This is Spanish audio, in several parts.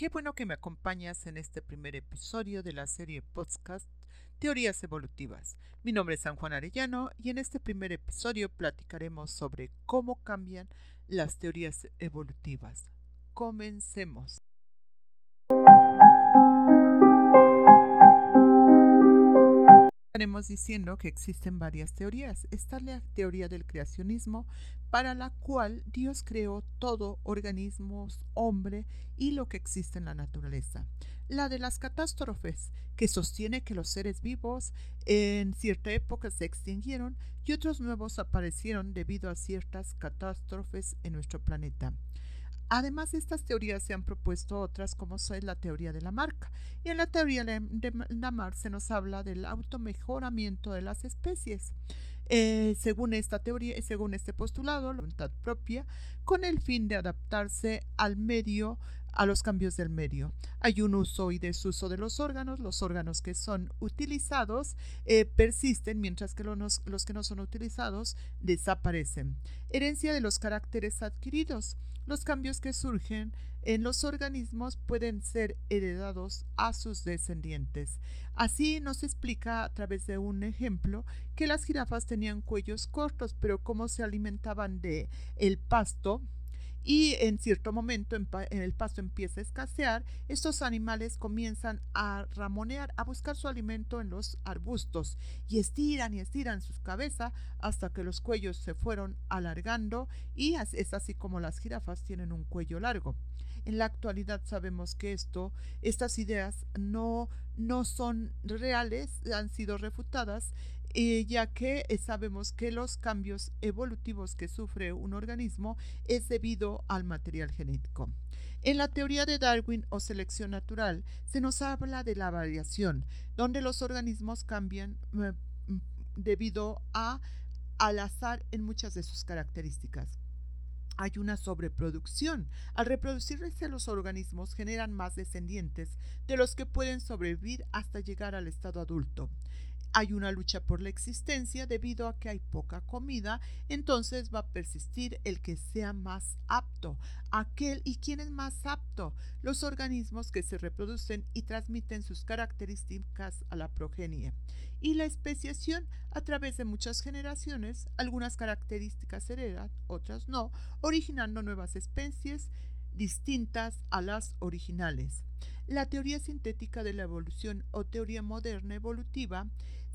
Qué bueno que me acompañas en este primer episodio de la serie podcast Teorías Evolutivas. Mi nombre es San Juan Arellano y en este primer episodio platicaremos sobre cómo cambian las teorías evolutivas. Comencemos. Estaremos diciendo que existen varias teorías. Está la teoría del creacionismo, para la cual Dios creó todo, organismos, hombre y lo que existe en la naturaleza. La de las catástrofes, que sostiene que los seres vivos en cierta época se extinguieron y otros nuevos aparecieron debido a ciertas catástrofes en nuestro planeta. Además de estas teorías se han propuesto otras como es la teoría de la marca. Y en la teoría de la marca se nos habla del automejoramiento de las especies. Eh, según esta teoría y según este postulado, la voluntad propia, con el fin de adaptarse al medio, a los cambios del medio. Hay un uso y desuso de los órganos. Los órganos que son utilizados eh, persisten, mientras que los, que no son utilizados desaparecen. Herencia de los caracteres adquiridos. Los cambios que surgen en los organismos pueden ser heredados a sus descendientes. Así nos explica a través de un ejemplo que las jirafas tenían cuellos cortos, pero como se alimentaban de el pasto, y en cierto momento en, el pasto empieza a escasear, estos animales comienzan a ramonear, a buscar su alimento en los arbustos y estiran y estiran su cabeza hasta que los cuellos se fueron alargando y es así como las jirafas tienen un cuello largo. En la actualidad sabemos que esto, estas ideas no, no son reales, han sido refutadas ya que eh, sabemos que los cambios evolutivos que sufre un organismo es debido al material genético. En la teoría de Darwin o selección natural se nos habla de la variación, donde los organismos cambian eh, debido a, al azar en muchas de sus características hay una sobreproducción. Al reproducirse los organismos generan más descendientes de los que pueden sobrevivir hasta llegar al estado adulto hay una lucha por la existencia debido a que hay poca comida, entonces va a persistir el que sea más apto. Aquel y quién es más apto, los organismos que se reproducen y transmiten sus características a la progenie. Y la especiación a través de muchas generaciones, algunas características heredan, otras no, originando nuevas especies distintas a las originales. La teoría sintética de la evolución o teoría moderna evolutiva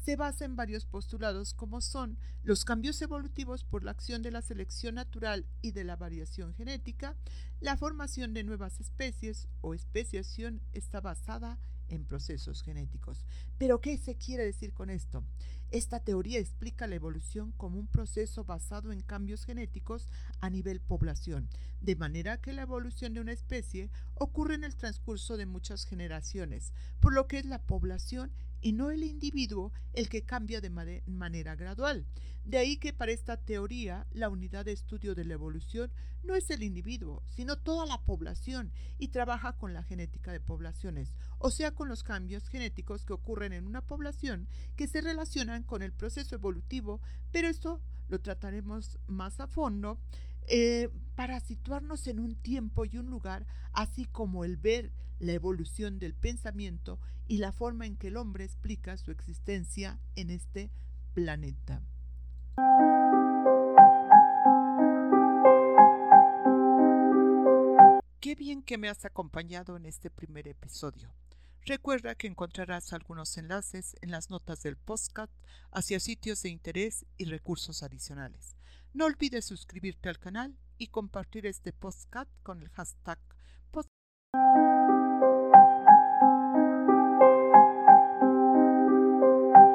se basa en varios postulados como son los cambios evolutivos por la acción de la selección natural y de la variación genética, la formación de nuevas especies o especiación está basada en procesos genéticos. Pero ¿qué se quiere decir con esto? Esta teoría explica la evolución como un proceso basado en cambios genéticos a nivel población, de manera que la evolución de una especie ocurre en el transcurso de muchas generaciones, por lo que es la población y no el individuo el que cambia de manera gradual. De ahí que para esta teoría la unidad de estudio de la evolución no es el individuo, sino toda la población y trabaja con la genética de poblaciones, o sea, con los cambios genéticos que ocurren en una población que se relacionan con el proceso evolutivo, pero esto lo trataremos más a fondo eh, para situarnos en un tiempo y un lugar, así como el ver la evolución del pensamiento y la forma en que el hombre explica su existencia en este planeta. Qué bien que me has acompañado en este primer episodio. Recuerda que encontrarás algunos enlaces en las notas del podcast hacia sitios de interés y recursos adicionales. No olvides suscribirte al canal y compartir este podcast con el hashtag